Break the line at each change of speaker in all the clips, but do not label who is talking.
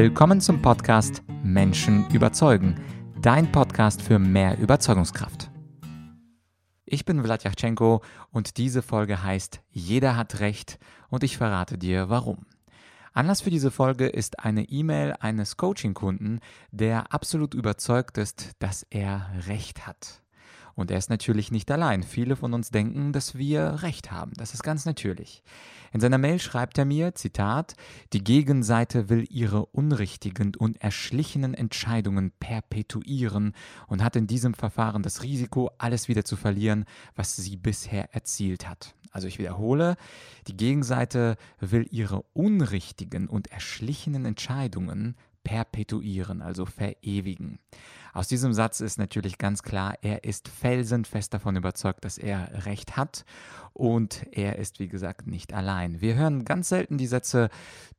Willkommen zum Podcast Menschen überzeugen, dein Podcast für mehr Überzeugungskraft. Ich bin Vladyachenko und diese Folge heißt Jeder hat Recht und ich verrate dir warum. Anlass für diese Folge ist eine E-Mail eines Coaching-Kunden, der absolut überzeugt ist, dass er Recht hat. Und er ist natürlich nicht allein. Viele von uns denken, dass wir Recht haben. Das ist ganz natürlich. In seiner Mail schreibt er mir, Zitat, die Gegenseite will ihre unrichtigen und erschlichenen Entscheidungen perpetuieren und hat in diesem Verfahren das Risiko, alles wieder zu verlieren, was sie bisher erzielt hat. Also ich wiederhole, die Gegenseite will ihre unrichtigen und erschlichenen Entscheidungen perpetuieren, also verewigen. Aus diesem Satz ist natürlich ganz klar, er ist felsenfest davon überzeugt, dass er Recht hat und er ist, wie gesagt, nicht allein. Wir hören ganz selten die Sätze,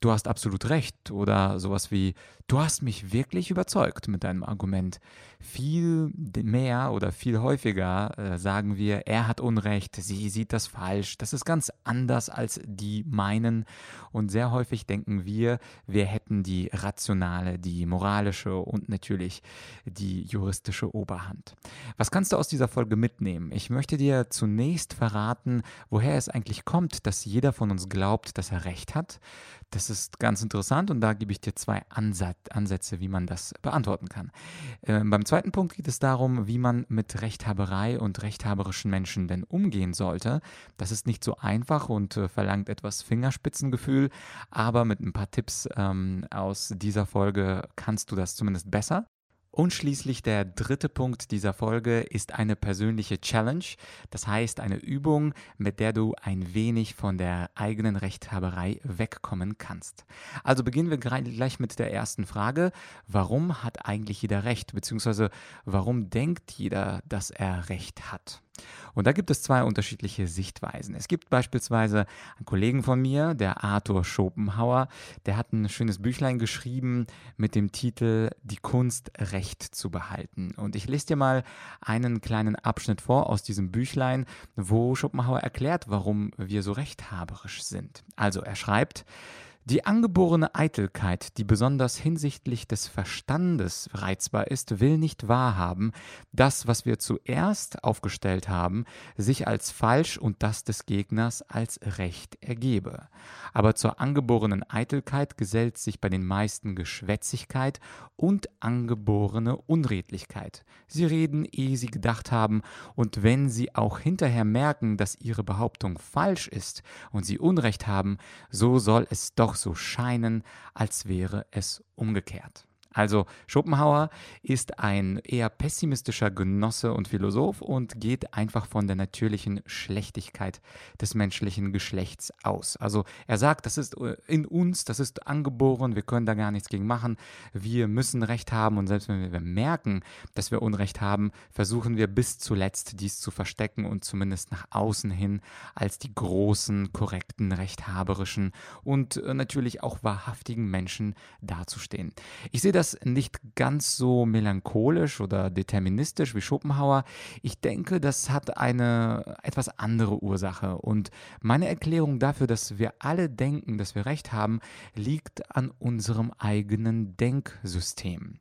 du hast absolut recht oder sowas wie, du hast mich wirklich überzeugt mit deinem Argument. Viel mehr oder viel häufiger äh, sagen wir, er hat Unrecht, sie sieht das falsch, das ist ganz anders als die meinen und sehr häufig denken wir, wir hätten die rationale, die moralische und natürlich die juristische Oberhand. Was kannst du aus dieser Folge mitnehmen? Ich möchte dir zunächst verraten, woher es eigentlich kommt, dass jeder von uns glaubt, dass er recht hat. Das ist ganz interessant und da gebe ich dir zwei Ansätze, wie man das beantworten kann. Äh, beim zweiten Punkt geht es darum, wie man mit Rechthaberei und rechthaberischen Menschen denn umgehen sollte. Das ist nicht so einfach und äh, verlangt etwas Fingerspitzengefühl, aber mit ein paar Tipps ähm, aus dieser Folge kannst du das zumindest besser. Und schließlich der dritte Punkt dieser Folge ist eine persönliche Challenge, das heißt eine Übung, mit der du ein wenig von der eigenen Rechthaberei wegkommen kannst. Also beginnen wir gleich mit der ersten Frage, warum hat eigentlich jeder Recht, beziehungsweise warum denkt jeder, dass er Recht hat? Und da gibt es zwei unterschiedliche Sichtweisen. Es gibt beispielsweise einen Kollegen von mir, der Arthur Schopenhauer, der hat ein schönes Büchlein geschrieben mit dem Titel Die Kunst, Recht zu behalten. Und ich lese dir mal einen kleinen Abschnitt vor aus diesem Büchlein, wo Schopenhauer erklärt, warum wir so rechthaberisch sind. Also er schreibt, die angeborene Eitelkeit, die besonders hinsichtlich des Verstandes reizbar ist, will nicht wahrhaben, das, was wir zuerst aufgestellt haben, sich als falsch und das des Gegners als recht ergebe. Aber zur angeborenen Eitelkeit gesellt sich bei den meisten Geschwätzigkeit und angeborene Unredlichkeit. Sie reden, ehe sie gedacht haben, und wenn sie auch hinterher merken, dass ihre Behauptung falsch ist und sie Unrecht haben, so soll es doch so scheinen, als wäre es umgekehrt. Also Schopenhauer ist ein eher pessimistischer Genosse und Philosoph und geht einfach von der natürlichen Schlechtigkeit des menschlichen Geschlechts aus. Also er sagt, das ist äh, in uns, das ist angeboren, wir können da gar nichts gegen machen, wir müssen Recht haben und selbst wenn wir merken, dass wir Unrecht haben, versuchen wir bis zuletzt dies zu verstecken und zumindest nach außen hin als die großen, korrekten, rechthaberischen und äh, natürlich auch wahrhaftigen Menschen dazustehen. Ich sehe nicht ganz so melancholisch oder deterministisch wie Schopenhauer. Ich denke, das hat eine etwas andere Ursache. Und meine Erklärung dafür, dass wir alle denken, dass wir recht haben, liegt an unserem eigenen Denksystem.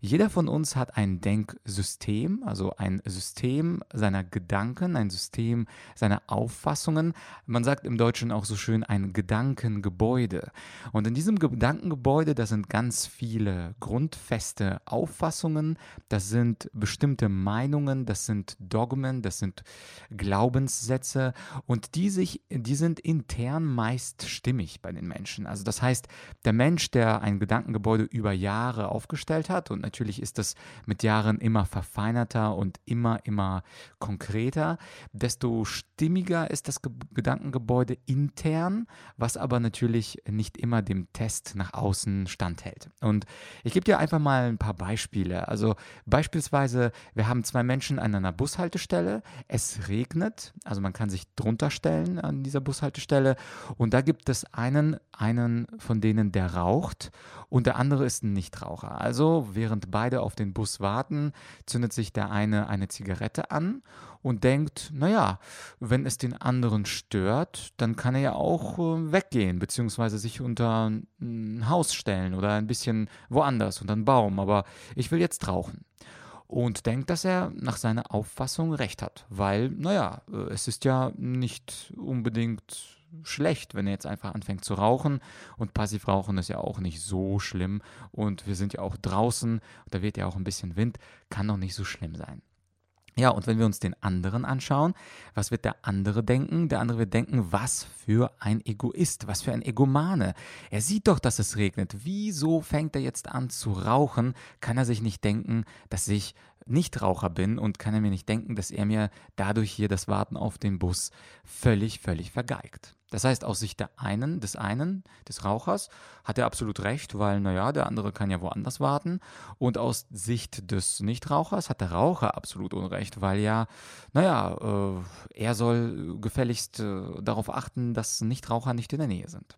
Jeder von uns hat ein Denksystem, also ein System seiner Gedanken, ein System seiner Auffassungen. Man sagt im Deutschen auch so schön ein Gedankengebäude. Und in diesem Gedankengebäude, da sind ganz viele grundfeste Auffassungen, das sind bestimmte Meinungen, das sind Dogmen, das sind Glaubenssätze und die sich, die sind intern meist stimmig bei den Menschen. Also das heißt, der Mensch, der ein Gedankengebäude über Jahre aufgestellt hat und natürlich ist das mit Jahren immer verfeinerter und immer, immer konkreter, desto stimmiger ist das Ge Gedankengebäude intern, was aber natürlich nicht immer dem Test nach außen standhält. Und ich gebe dir einfach mal ein paar Beispiele. Also beispielsweise, wir haben zwei Menschen an einer Bushaltestelle, es regnet, also man kann sich drunter stellen an dieser Bushaltestelle und da gibt es einen, einen von denen, der raucht und der andere ist ein Nichtraucher. Also während beide auf den Bus warten, zündet sich der eine eine Zigarette an und denkt, naja, wenn es den anderen stört, dann kann er ja auch äh, weggehen, beziehungsweise sich unter ein Haus stellen oder ein bisschen woanders, unter einen Baum. Aber ich will jetzt rauchen und denkt, dass er nach seiner Auffassung recht hat, weil, naja, äh, es ist ja nicht unbedingt schlecht, wenn er jetzt einfach anfängt zu rauchen. Und Passivrauchen ist ja auch nicht so schlimm. Und wir sind ja auch draußen, da weht ja auch ein bisschen Wind, kann doch nicht so schlimm sein. Ja, und wenn wir uns den anderen anschauen, was wird der andere denken? Der andere wird denken, was für ein Egoist, was für ein Egomane. Er sieht doch, dass es regnet. Wieso fängt er jetzt an zu rauchen? Kann er sich nicht denken, dass ich Nichtraucher bin und kann er mir nicht denken, dass er mir dadurch hier das Warten auf den Bus völlig, völlig vergeigt. Das heißt, aus Sicht der einen, des einen, des Rauchers, hat er absolut recht, weil, naja, der andere kann ja woanders warten. Und aus Sicht des Nichtrauchers hat der Raucher absolut Unrecht, weil ja, naja, äh, er soll gefälligst äh, darauf achten, dass Nichtraucher nicht in der Nähe sind.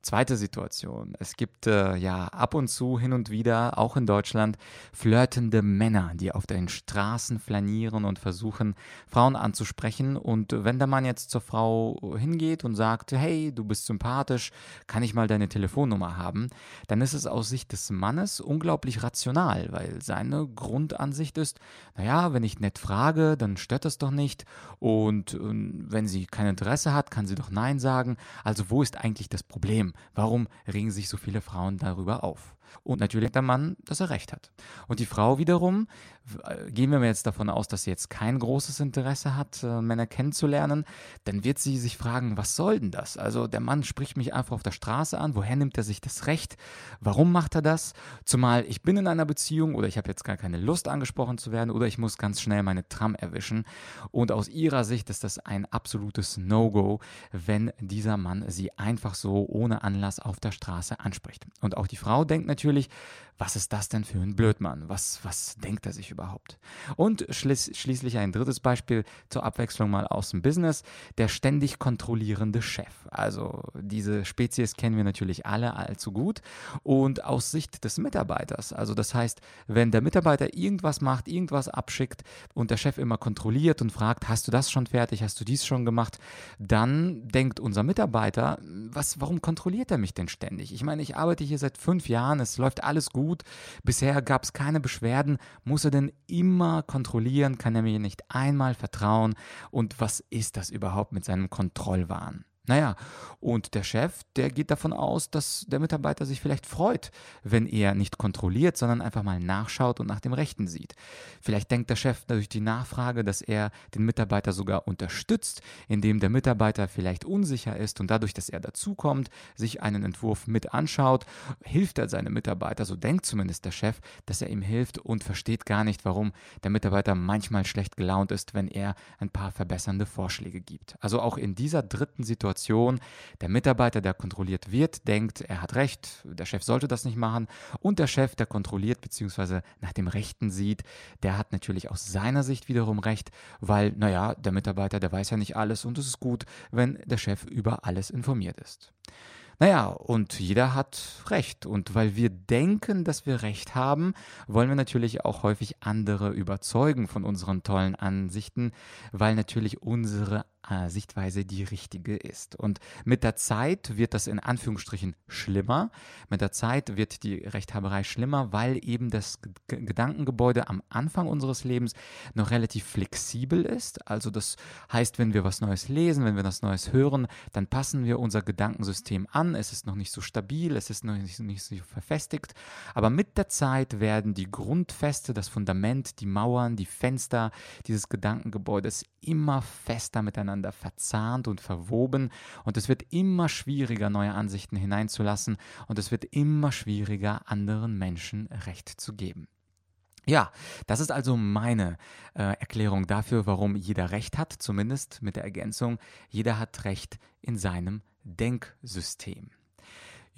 Zweite Situation. Es gibt äh, ja ab und zu hin und wieder, auch in Deutschland, flirtende Männer, die auf den Straßen flanieren und versuchen, Frauen anzusprechen. Und wenn der Mann jetzt zur Frau hingeht und sagt, hey, du bist sympathisch, kann ich mal deine Telefonnummer haben, dann ist es aus Sicht des Mannes unglaublich rational, weil seine Grundansicht ist, naja, wenn ich nett frage, dann stört das doch nicht. Und, und wenn sie kein Interesse hat, kann sie doch Nein sagen. Also wo ist eigentlich das Problem? Warum regen sich so viele Frauen darüber auf? Und natürlich der Mann, dass er recht hat. Und die Frau wiederum, gehen wir jetzt davon aus, dass sie jetzt kein großes Interesse hat, äh, Männer kennenzulernen, dann wird sie sich fragen, was soll denn das? Also der Mann spricht mich einfach auf der Straße an, woher nimmt er sich das Recht? Warum macht er das? Zumal ich bin in einer Beziehung oder ich habe jetzt gar keine Lust angesprochen zu werden oder ich muss ganz schnell meine Tram erwischen. Und aus ihrer Sicht ist das ein absolutes No-Go, wenn dieser Mann sie einfach so ohne Anlass auf der Straße anspricht. Und auch die Frau denkt natürlich, natürlich, was ist das denn für ein Blödmann? Was, was denkt er sich überhaupt? Und schließ, schließlich ein drittes Beispiel zur Abwechslung mal aus dem Business, der ständig kontrollierende Chef. Also diese Spezies kennen wir natürlich alle allzu gut und aus Sicht des Mitarbeiters. Also das heißt, wenn der Mitarbeiter irgendwas macht, irgendwas abschickt und der Chef immer kontrolliert und fragt, hast du das schon fertig, hast du dies schon gemacht, dann denkt unser Mitarbeiter, was, warum kontrolliert er mich denn ständig? Ich meine, ich arbeite hier seit fünf Jahren, es läuft alles gut. Bisher gab es keine Beschwerden. Muss er denn immer kontrollieren? Kann er mir nicht einmal vertrauen? Und was ist das überhaupt mit seinem Kontrollwahn? Naja, und der Chef, der geht davon aus, dass der Mitarbeiter sich vielleicht freut, wenn er nicht kontrolliert, sondern einfach mal nachschaut und nach dem Rechten sieht. Vielleicht denkt der Chef durch die Nachfrage, dass er den Mitarbeiter sogar unterstützt, indem der Mitarbeiter vielleicht unsicher ist und dadurch, dass er dazukommt, sich einen Entwurf mit anschaut, hilft er seinem Mitarbeiter, so denkt zumindest der Chef, dass er ihm hilft und versteht gar nicht, warum der Mitarbeiter manchmal schlecht gelaunt ist, wenn er ein paar verbessernde Vorschläge gibt. Also auch in dieser dritten Situation Situation. Der Mitarbeiter, der kontrolliert wird, denkt, er hat recht, der Chef sollte das nicht machen. Und der Chef, der kontrolliert bzw. nach dem Rechten sieht, der hat natürlich aus seiner Sicht wiederum recht, weil, naja, der Mitarbeiter, der weiß ja nicht alles und es ist gut, wenn der Chef über alles informiert ist. Naja, und jeder hat Recht. Und weil wir denken, dass wir Recht haben, wollen wir natürlich auch häufig andere überzeugen von unseren tollen Ansichten, weil natürlich unsere äh, Sichtweise die richtige ist. Und mit der Zeit wird das in Anführungsstrichen schlimmer. Mit der Zeit wird die Rechthaberei schlimmer, weil eben das G Gedankengebäude am Anfang unseres Lebens noch relativ flexibel ist. Also das heißt, wenn wir was Neues lesen, wenn wir was Neues hören, dann passen wir unser Gedankensystem an. Es ist noch nicht so stabil, es ist noch nicht, nicht so verfestigt. Aber mit der Zeit werden die Grundfeste, das Fundament, die Mauern, die Fenster dieses Gedankengebäudes immer fester miteinander miteinander verzahnt und verwoben und es wird immer schwieriger, neue Ansichten hineinzulassen und es wird immer schwieriger, anderen Menschen Recht zu geben. Ja, das ist also meine äh, Erklärung dafür, warum jeder Recht hat, zumindest mit der Ergänzung, jeder hat Recht in seinem Denksystem.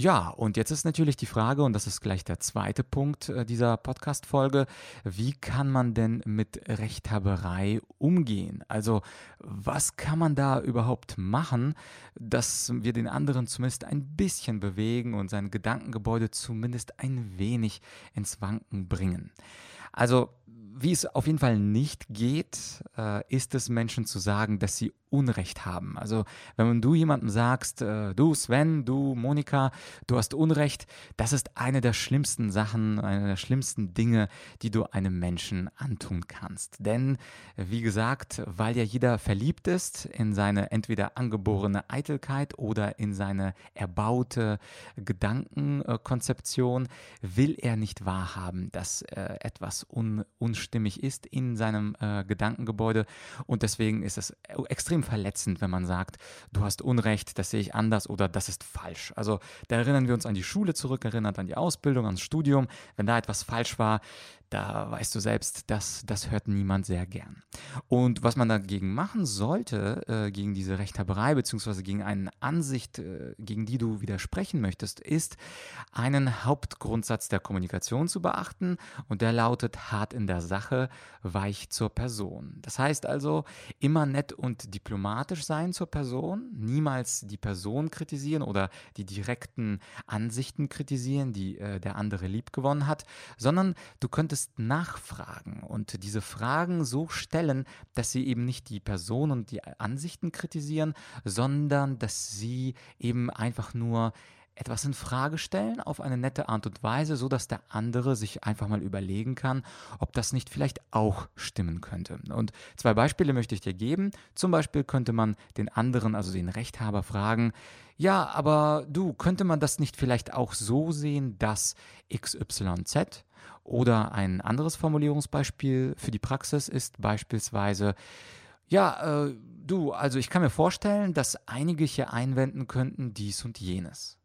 Ja, und jetzt ist natürlich die Frage, und das ist gleich der zweite Punkt äh, dieser Podcast-Folge, wie kann man denn mit Rechthaberei umgehen? Also, was kann man da überhaupt machen, dass wir den anderen zumindest ein bisschen bewegen und sein Gedankengebäude zumindest ein wenig ins Wanken bringen? Also, wie es auf jeden Fall nicht geht, äh, ist es Menschen zu sagen, dass sie Unrecht haben. Also wenn du jemandem sagst, äh, du Sven, du Monika, du hast Unrecht, das ist eine der schlimmsten Sachen, eine der schlimmsten Dinge, die du einem Menschen antun kannst. Denn, wie gesagt, weil ja jeder verliebt ist in seine entweder angeborene Eitelkeit oder in seine erbaute Gedankenkonzeption, will er nicht wahrhaben, dass äh, etwas un unstimmig ist in seinem äh, Gedankengebäude und deswegen ist es extrem verletzend, wenn man sagt, du hast Unrecht, das sehe ich anders oder das ist falsch. Also da erinnern wir uns an die Schule zurück, erinnert an die Ausbildung, ans Studium. Wenn da etwas falsch war, da weißt du selbst, dass das hört niemand sehr gern. Und was man dagegen machen sollte, äh, gegen diese Rechthaberei beziehungsweise gegen eine Ansicht, äh, gegen die du widersprechen möchtest, ist einen Hauptgrundsatz der Kommunikation zu beachten und der lautet hart in der Sache, weich zur Person. Das heißt also immer nett und diplomatisch sein zur Person, niemals die Person kritisieren oder die direkten Ansichten kritisieren, die äh, der andere liebgewonnen hat, sondern du könntest solltest nachfragen und diese Fragen so stellen, dass sie eben nicht die Person und die Ansichten kritisieren, sondern dass sie eben einfach nur etwas in Frage stellen auf eine nette Art und Weise, so dass der andere sich einfach mal überlegen kann, ob das nicht vielleicht auch stimmen könnte. Und zwei Beispiele möchte ich dir geben. Zum Beispiel könnte man den anderen, also den Rechthaber, fragen, ja, aber du, könnte man das nicht vielleicht auch so sehen, dass XYZ oder ein anderes Formulierungsbeispiel für die Praxis ist beispielsweise, ja, äh, du, also ich kann mir vorstellen, dass einige hier einwenden könnten dies und jenes.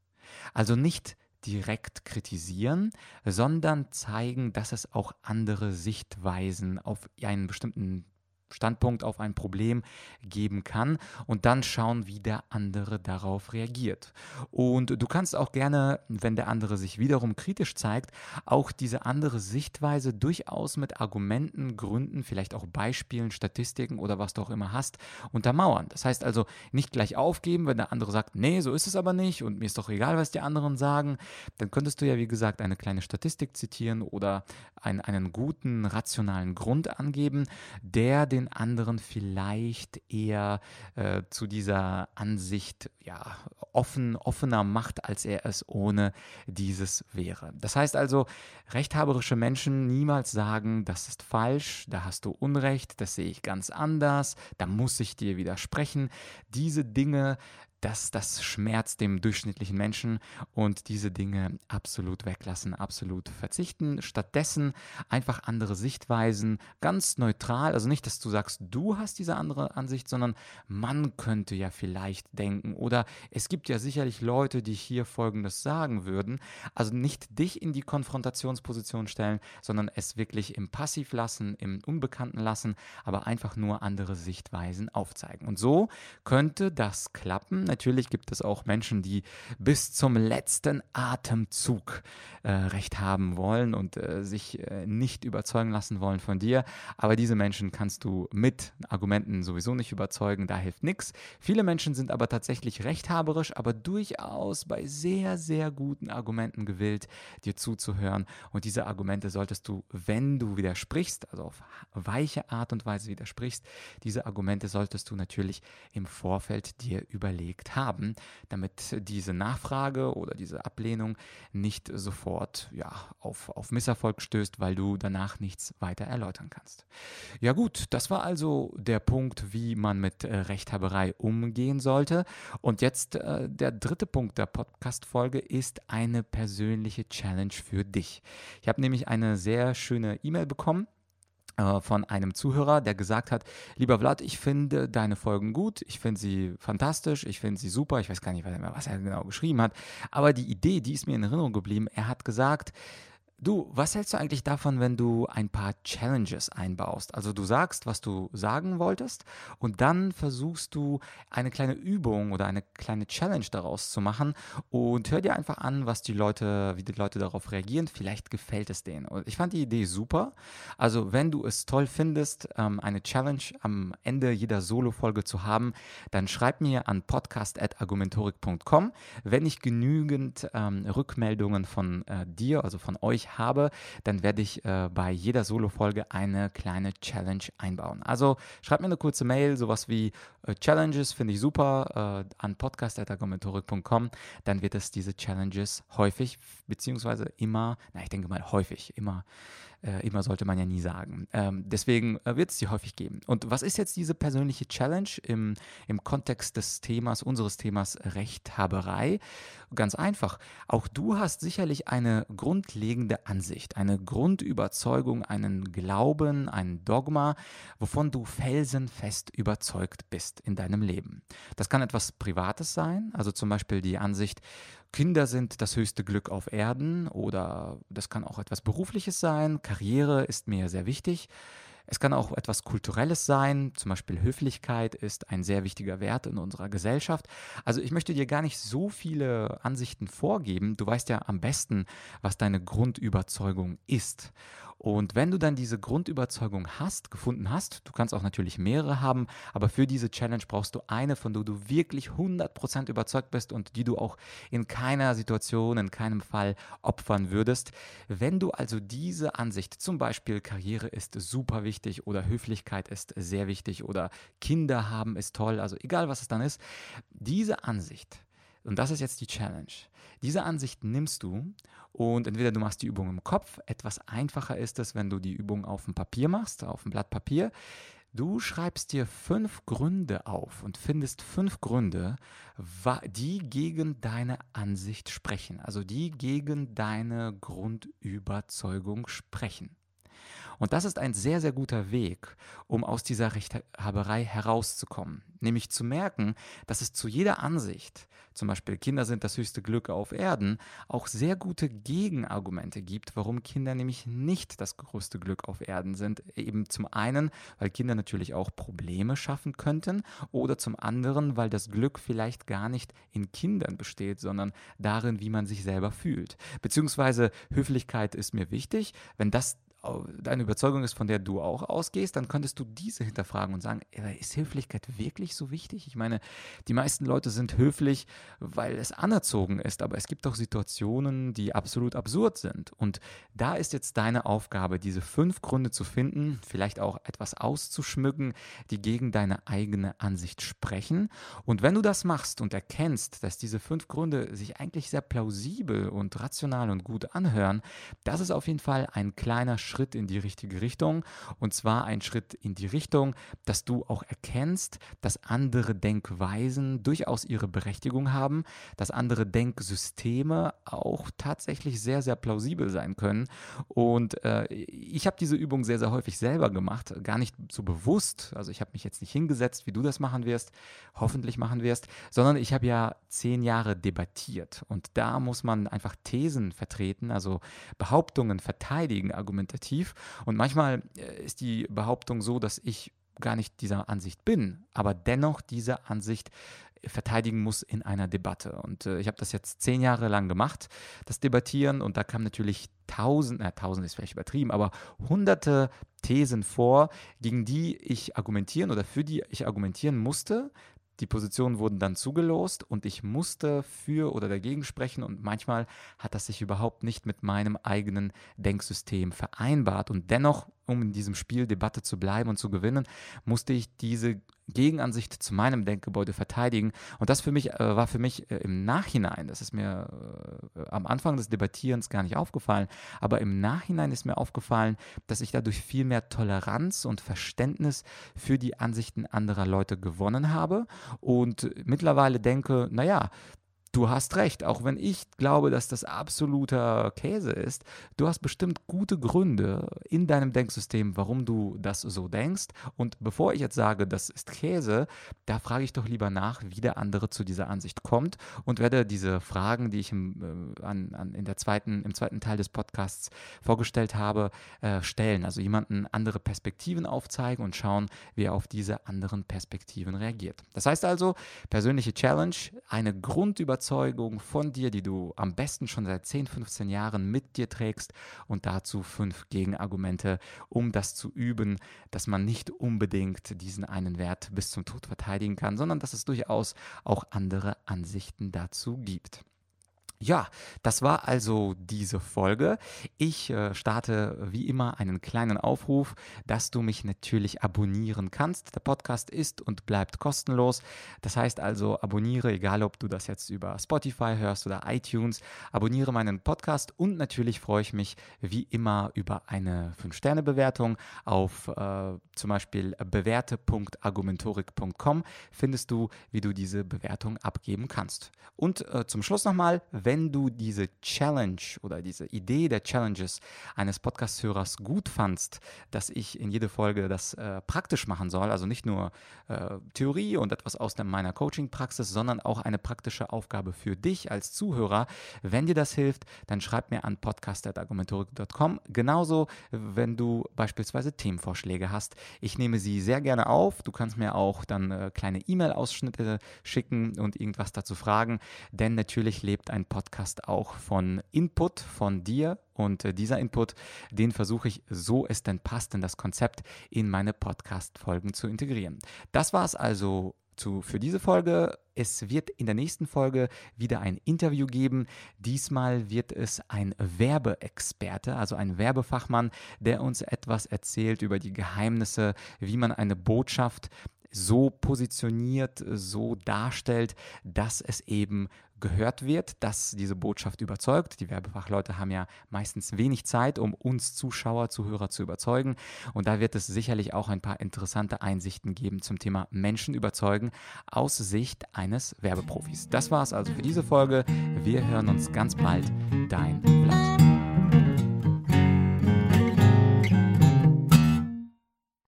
Also nicht direkt kritisieren, sondern zeigen, dass es auch andere Sichtweisen auf einen bestimmten Standpunkt auf ein Problem geben kann und dann schauen, wie der andere darauf reagiert. Und du kannst auch gerne, wenn der andere sich wiederum kritisch zeigt, auch diese andere Sichtweise durchaus mit Argumenten, Gründen, vielleicht auch Beispielen, Statistiken oder was du auch immer hast, untermauern. Das heißt also nicht gleich aufgeben, wenn der andere sagt, nee, so ist es aber nicht und mir ist doch egal, was die anderen sagen, dann könntest du ja, wie gesagt, eine kleine Statistik zitieren oder einen, einen guten, rationalen Grund angeben, der den anderen vielleicht eher äh, zu dieser Ansicht ja, offen, offener macht, als er es ohne dieses wäre. Das heißt also, rechthaberische Menschen niemals sagen, das ist falsch, da hast du Unrecht, das sehe ich ganz anders, da muss ich dir widersprechen. Diese Dinge das, das schmerzt dem durchschnittlichen Menschen und diese Dinge absolut weglassen, absolut verzichten. Stattdessen einfach andere Sichtweisen, ganz neutral. Also nicht, dass du sagst, du hast diese andere Ansicht, sondern man könnte ja vielleicht denken. Oder es gibt ja sicherlich Leute, die hier Folgendes sagen würden. Also nicht dich in die Konfrontationsposition stellen, sondern es wirklich im Passiv lassen, im Unbekannten lassen, aber einfach nur andere Sichtweisen aufzeigen. Und so könnte das klappen Natürlich gibt es auch Menschen, die bis zum letzten Atemzug äh, Recht haben wollen und äh, sich äh, nicht überzeugen lassen wollen von dir. Aber diese Menschen kannst du mit Argumenten sowieso nicht überzeugen, da hilft nichts. Viele Menschen sind aber tatsächlich rechthaberisch, aber durchaus bei sehr, sehr guten Argumenten gewillt, dir zuzuhören. Und diese Argumente solltest du, wenn du widersprichst, also auf weiche Art und Weise widersprichst, diese Argumente solltest du natürlich im Vorfeld dir überlegt überlegt haben, damit diese Nachfrage oder diese Ablehnung nicht sofort ja, auf, auf Misserfolg stößt, weil du danach nichts weiter erläutern kannst. Ja gut, das war also der Punkt, wie man mit äh, Rechthaberei umgehen sollte. Und jetzt äh, der dritte Punkt der Podcast-Folge ist eine persönliche Challenge für dich. Ich habe nämlich eine sehr schöne E-Mail bekommen von einem Zuhörer, der gesagt hat, lieber Vlad, ich finde deine Folgen gut, ich finde sie fantastisch, ich finde sie super, ich weiß gar nicht, was er genau geschrieben hat, aber die Idee, die ist mir in Erinnerung geblieben, er hat gesagt, Du, was hältst du eigentlich davon, wenn du ein paar Challenges einbaust? Also du sagst, was du sagen wolltest und dann versuchst du eine kleine Übung oder eine kleine Challenge daraus zu machen und hör dir einfach an, was die Leute, wie die Leute darauf reagieren. Vielleicht gefällt es denen. Und ich fand die Idee super. Also wenn du es toll findest, ähm, eine Challenge am Ende jeder Solo-Folge zu haben, dann schreib mir an podcast.argumentorik.com. Wenn ich genügend ähm, Rückmeldungen von äh, dir, also von euch habe, dann werde ich äh, bei jeder Solo-Folge eine kleine Challenge einbauen. Also schreibt mir eine kurze Mail, sowas wie äh, Challenges finde ich super, äh, an podcast.argumentorik.com. Dann wird es diese Challenges häufig, beziehungsweise immer, na, ich denke mal häufig, immer äh, immer sollte man ja nie sagen. Ähm, deswegen äh, wird es die häufig geben. Und was ist jetzt diese persönliche Challenge im, im Kontext des Themas, unseres Themas Rechthaberei? Ganz einfach. Auch du hast sicherlich eine grundlegende Ansicht, eine Grundüberzeugung, einen Glauben, ein Dogma, wovon du felsenfest überzeugt bist in deinem Leben. Das kann etwas Privates sein, also zum Beispiel die Ansicht, Kinder sind das höchste Glück auf Erden oder das kann auch etwas Berufliches sein. Karriere ist mir sehr wichtig. Es kann auch etwas Kulturelles sein, zum Beispiel Höflichkeit ist ein sehr wichtiger Wert in unserer Gesellschaft. Also ich möchte dir gar nicht so viele Ansichten vorgeben. Du weißt ja am besten, was deine Grundüberzeugung ist. Und wenn du dann diese Grundüberzeugung hast, gefunden hast, du kannst auch natürlich mehrere haben, aber für diese Challenge brauchst du eine, von der du wirklich 100% überzeugt bist und die du auch in keiner Situation, in keinem Fall opfern würdest. Wenn du also diese Ansicht, zum Beispiel Karriere ist super wichtig oder Höflichkeit ist sehr wichtig oder Kinder haben ist toll, also egal was es dann ist, diese Ansicht, und das ist jetzt die Challenge. Diese Ansicht nimmst du und entweder du machst die Übung im Kopf, etwas einfacher ist es, wenn du die Übung auf dem Papier machst, auf dem Blatt Papier. Du schreibst dir fünf Gründe auf und findest fünf Gründe, die gegen deine Ansicht sprechen, also die gegen deine Grundüberzeugung sprechen. Und das ist ein sehr, sehr guter Weg, um aus dieser Rechthaberei herauszukommen. Nämlich zu merken, dass es zu jeder Ansicht, zum Beispiel Kinder sind das höchste Glück auf Erden, auch sehr gute Gegenargumente gibt, warum Kinder nämlich nicht das größte Glück auf Erden sind. Eben zum einen, weil Kinder natürlich auch Probleme schaffen könnten oder zum anderen, weil das Glück vielleicht gar nicht in Kindern besteht, sondern darin, wie man sich selber fühlt. Beziehungsweise Höflichkeit ist mir wichtig. Wenn das deine Überzeugung ist, von der du auch ausgehst, dann könntest du diese hinterfragen und sagen, ist Höflichkeit wirklich so wichtig? Ich meine, die meisten Leute sind höflich, weil es anerzogen ist, aber es gibt auch Situationen, die absolut absurd sind. Und da ist jetzt deine Aufgabe, diese fünf Gründe zu finden, vielleicht auch etwas auszuschmücken, die gegen deine eigene Ansicht sprechen. Und wenn du das machst und erkennst, dass diese fünf Gründe sich eigentlich sehr plausibel und rational und gut anhören, das ist auf jeden Fall ein kleiner Schritt Schritt in die richtige Richtung. Und zwar ein Schritt in die Richtung, dass du auch erkennst, dass andere Denkweisen durchaus ihre Berechtigung haben, dass andere Denksysteme auch tatsächlich sehr, sehr plausibel sein können. Und äh, ich habe diese Übung sehr, sehr häufig selber gemacht, gar nicht so bewusst. Also ich habe mich jetzt nicht hingesetzt, wie du das machen wirst, hoffentlich machen wirst, sondern ich habe ja zehn Jahre debattiert. Und da muss man einfach Thesen vertreten, also Behauptungen verteidigen, argumentativ subjektiv. Und manchmal äh, ist die Behauptung so, dass ich gar nicht dieser Ansicht bin, aber dennoch diese Ansicht verteidigen muss in einer Debatte. Und äh, ich habe das jetzt zehn Jahre lang gemacht, das Debattieren, und da kamen natürlich tausend, na, tausend ist vielleicht übertrieben, aber hunderte Thesen vor, gegen die ich argumentieren oder für die ich argumentieren musste, die Positionen wurden dann zugelost und ich musste für oder dagegen sprechen und manchmal hat das sich überhaupt nicht mit meinem eigenen Denksystem vereinbart. Und dennoch um in diesem Spiel Debatte zu bleiben und zu gewinnen, musste ich diese Gegenansicht zu meinem Denkgebäude verteidigen. Und das für mich äh, war für mich äh, im Nachhinein, das ist mir äh, am Anfang des Debattierens gar nicht aufgefallen, aber im Nachhinein ist mir aufgefallen, dass ich dadurch viel mehr Toleranz und Verständnis für die Ansichten anderer Leute gewonnen habe und mittlerweile denke, naja, du hast recht, auch wenn ich glaube, dass das absoluter Käse ist, du hast bestimmt gute Gründe in deinem Denksystem, warum du das so denkst. Und bevor ich jetzt sage, das ist Käse, da frage ich doch lieber nach, wie der andere zu dieser Ansicht kommt und werde diese Fragen, die ich im, äh, an, an, in der zweiten, im zweiten Teil des Podcasts vorgestellt habe, äh, stellen. Also jemanden andere Perspektiven aufzeigen und schauen, wie er auf diese anderen Perspektiven reagiert. Das heißt also, persönliche Challenge, eine Grundüberzeugung von dir, die du am besten schon seit 10, 15 Jahren mit dir trägst und dazu fünf Gegenargumente, um das zu üben, dass man nicht unbedingt diesen einen Wert bis zum Tod verteidigen kann, sondern dass es durchaus auch andere Ansichten dazu gibt. Ja, das war also diese Folge. Ich äh, starte wie immer einen kleinen Aufruf, dass du mich natürlich abonnieren kannst. Der Podcast ist und bleibt kostenlos. Das heißt also, abonniere, egal ob du das jetzt über Spotify hörst oder iTunes, abonniere meinen Podcast und natürlich freue ich mich wie immer über eine 5-Sterne-Bewertung auf äh, zum Beispiel bewerte.argumentorik.com findest du, wie du diese Bewertung abgeben kannst. Und äh, zum Schluss nochmal, wenn du diese Challenge oder diese Idee der Challenges eines Podcast-Hörers gut fandst, dass ich in jede Folge das äh, praktisch machen soll, also nicht nur äh, Theorie und etwas aus meiner Coaching-Praxis, sondern auch eine praktische Aufgabe für dich als Zuhörer. Wenn dir das hilft, dann schreib mir an podcast.argumentorik.com. Genauso, wenn du beispielsweise Themenvorschläge hast. Ich nehme sie sehr gerne auf. Du kannst mir auch dann äh, kleine E-Mail-Ausschnitte schicken und irgendwas dazu fragen, denn natürlich lebt ein Podcast auch von Input von dir und äh, dieser Input, den versuche ich, so es denn passt, in das Konzept in meine Podcast-Folgen zu integrieren. Das war es also zu, für diese Folge. Es wird in der nächsten Folge wieder ein Interview geben. Diesmal wird es ein Werbeexperte, also ein Werbefachmann, der uns etwas erzählt über die Geheimnisse, wie man eine Botschaft so positioniert, so darstellt, dass es eben gehört wird, dass diese Botschaft überzeugt. Die Werbefachleute haben ja meistens wenig Zeit, um uns Zuschauer, Zuhörer zu überzeugen. Und da wird es sicherlich auch ein paar interessante Einsichten geben zum Thema Menschen überzeugen aus Sicht eines Werbeprofis. Das war es also für diese Folge. Wir hören uns ganz bald. Dein Vlad.